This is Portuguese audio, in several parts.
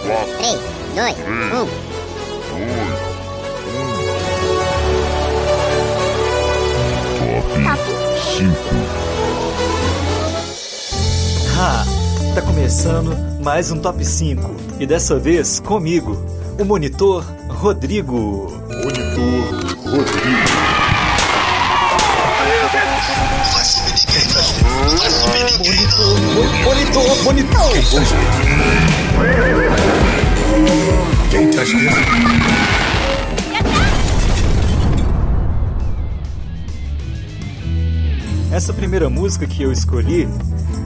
4, 3, 2, 1. Top 5. Ha! Tá começando mais um Top 5 e dessa vez comigo, o monitor Rodrigo. Monitor Rodrigo. Monitor, monitor. Tá? Essa primeira música que eu escolhi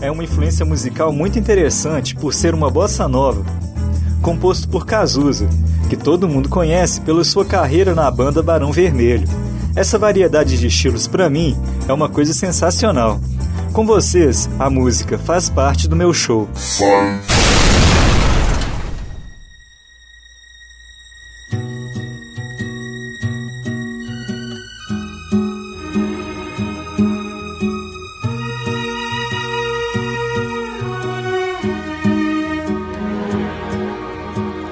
é uma influência musical muito interessante por ser uma bossa nova, composto por Cazuza, que todo mundo conhece pela sua carreira na banda Barão Vermelho. Essa variedade de estilos para mim é uma coisa sensacional. Com vocês, a música faz parte do meu show.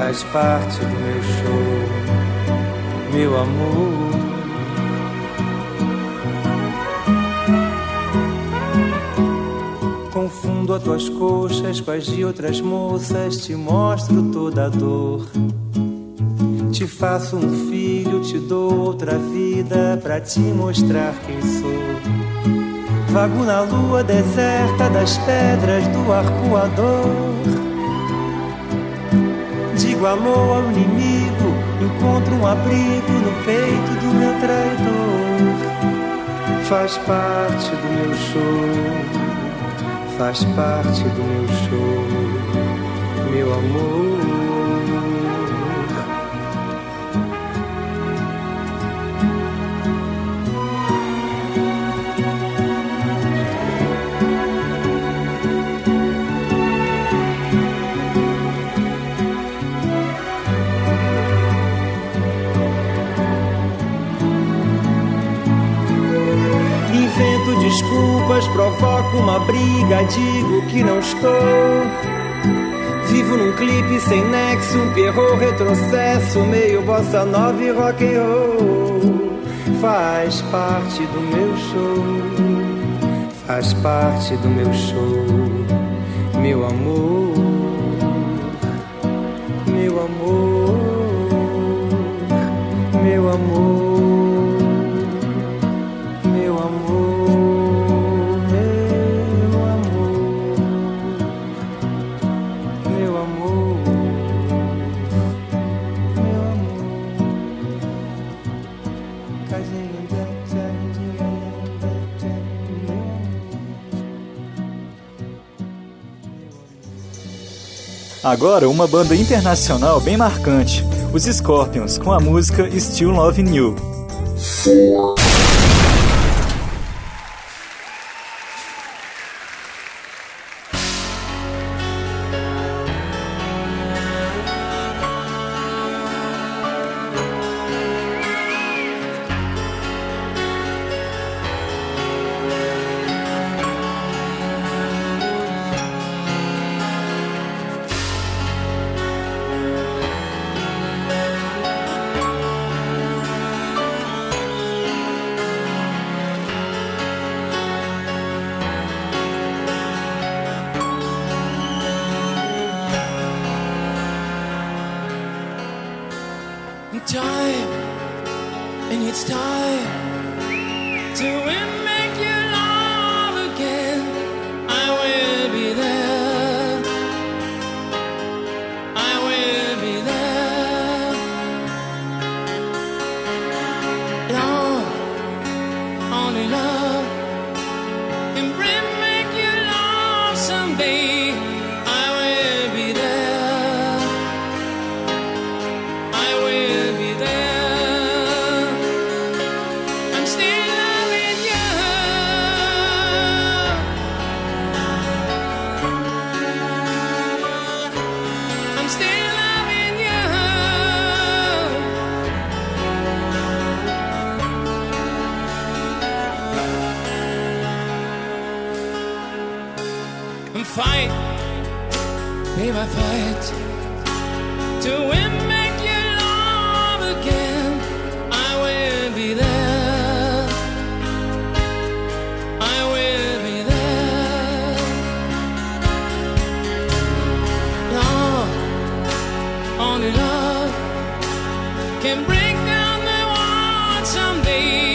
faz parte do meu show, meu amor. Confundo as tuas coxas com as de outras moças, te mostro toda a dor. Te faço um filho, te dou outra vida pra te mostrar quem sou. Vago na lua deserta das pedras do arcoador. Alô ao inimigo, encontro um abrigo no peito do meu traidor. Faz parte do meu show, faz parte do meu show, meu amor. Provoco uma briga, digo que não estou. Vivo num clipe sem nexo, um perro retrocesso, meio bossa nova e rock and roll. Faz parte do meu show, faz parte do meu show, meu amor, meu amor, meu amor. Agora, uma banda internacional bem marcante, os Scorpions, com a música Still Loving You. time, and it's time to end. I fight to win, back your love again. I will be there. I will be there. Love, only love can break down the walls someday.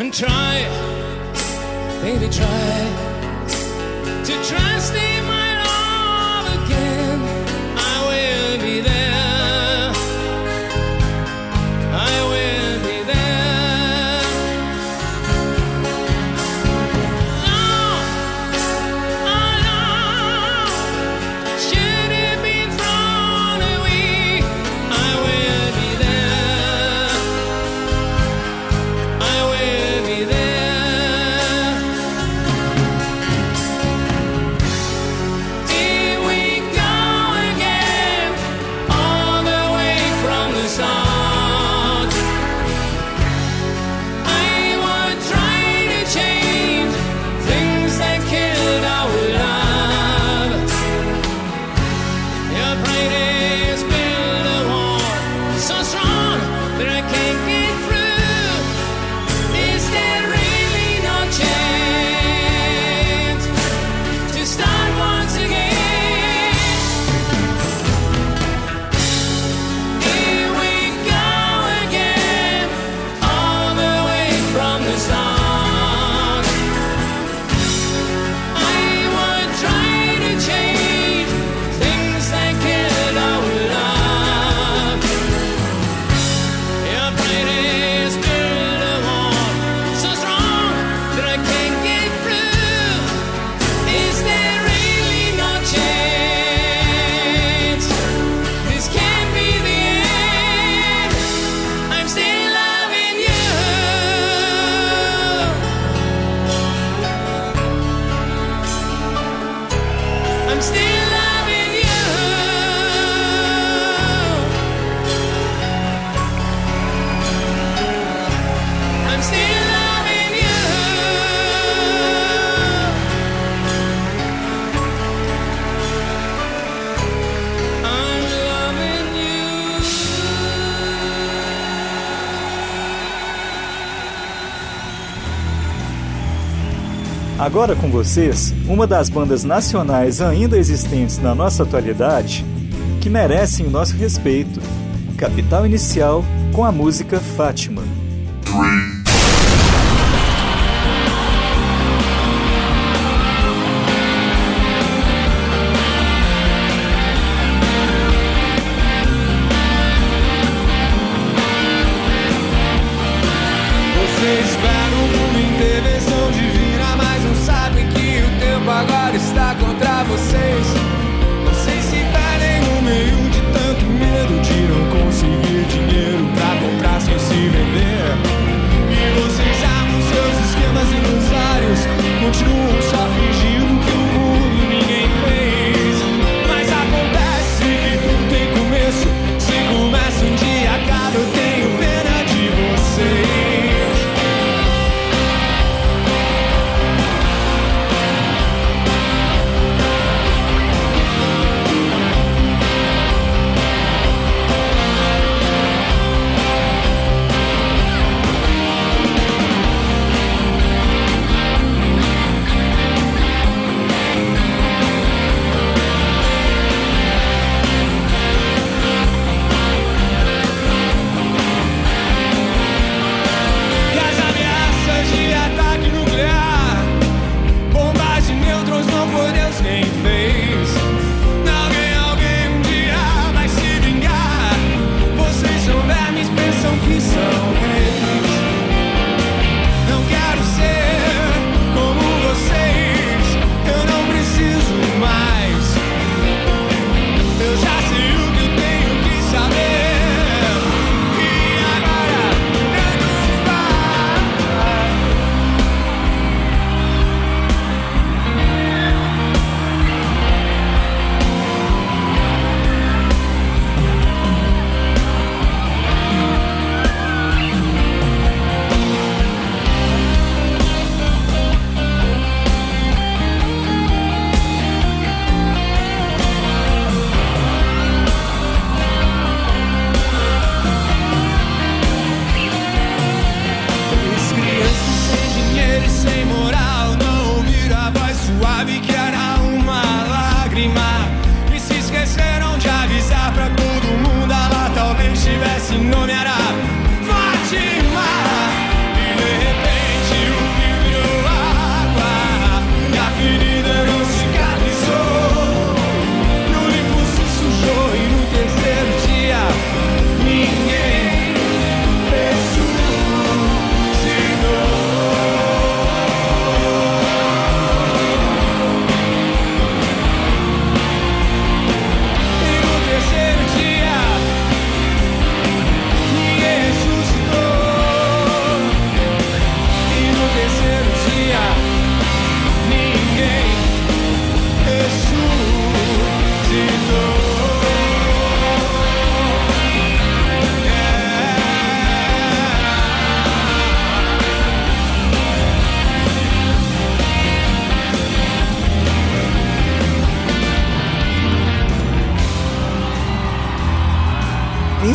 and try, baby, try to trust him. Agora com vocês, uma das bandas nacionais ainda existentes na nossa atualidade que merecem o nosso respeito. Capital Inicial com a música Fátima.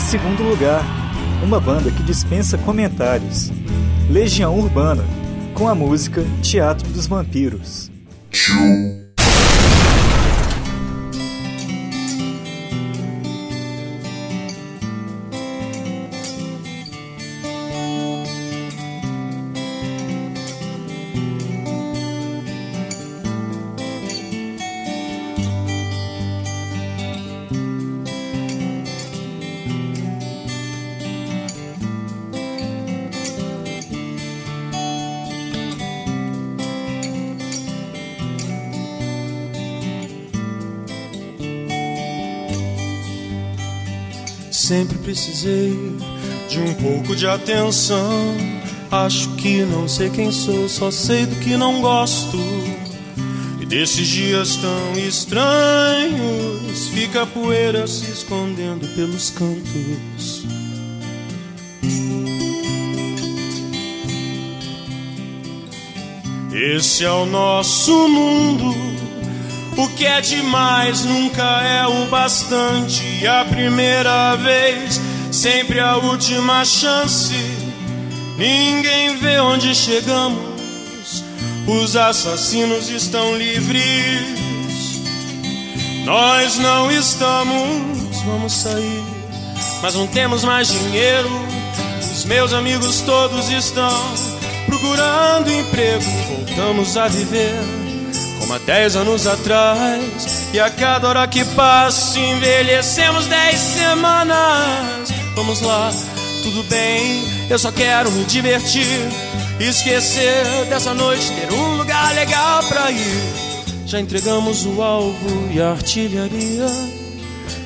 Segundo lugar, uma banda que dispensa comentários. Legião Urbana, com a música Teatro dos Vampiros. Sempre precisei de um pouco de atenção. Acho que não sei quem sou, só sei do que não gosto. E desses dias tão estranhos, fica a poeira se escondendo pelos cantos. Esse é o nosso mundo. O que é demais nunca é o bastante. A primeira vez, sempre a última chance. Ninguém vê onde chegamos. Os assassinos estão livres. Nós não estamos. Vamos sair, mas não temos mais dinheiro. Os meus amigos todos estão procurando emprego. Voltamos a viver como há dez anos atrás. E a cada hora que passa, envelhecemos dez semanas. Vamos lá, tudo bem, eu só quero me divertir. Esquecer dessa noite, ter um lugar legal pra ir. Já entregamos o alvo e a artilharia.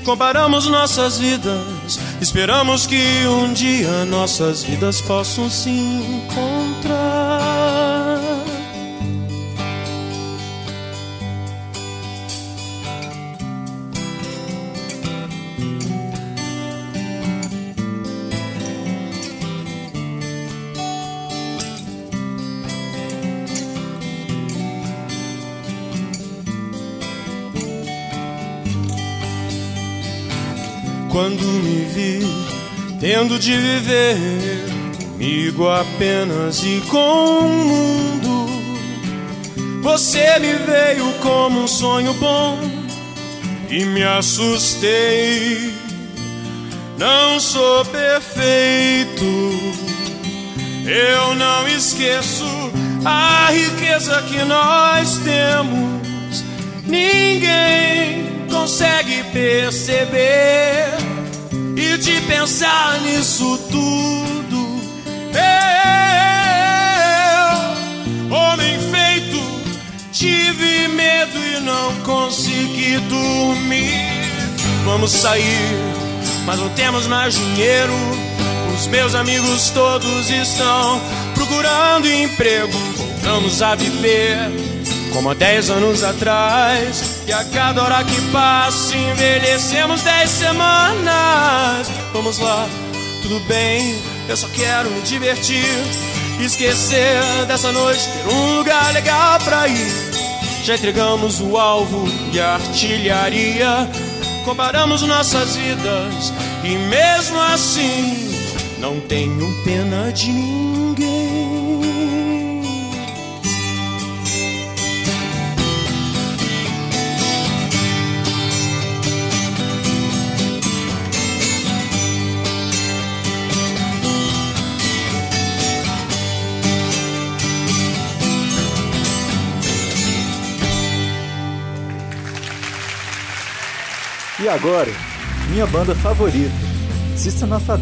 Comparamos nossas vidas, esperamos que um dia nossas vidas possam se encontrar. Quando me vi tendo de viver comigo apenas e com o mundo, você me veio como um sonho bom e me assustei. Não sou perfeito, eu não esqueço a riqueza que nós temos. Ninguém consegue perceber e de pensar nisso tudo. Eu, homem feito, tive medo e não consegui dormir. Vamos sair, mas não temos mais dinheiro. Os meus amigos todos estão procurando emprego. Voltamos a viver como há dez anos atrás. E a cada hora que passa, envelhecemos dez semanas. Vamos lá, tudo bem, eu só quero me divertir. Esquecer dessa noite, ter um lugar legal pra ir. Já entregamos o alvo e a artilharia. Comparamos nossas vidas e mesmo assim, não tenho pena de ninguém. E agora, minha banda favorita, System of a.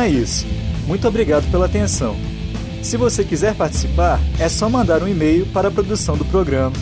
é isso. Muito obrigado pela atenção. Se você quiser participar, é só mandar um e-mail para a produção do programa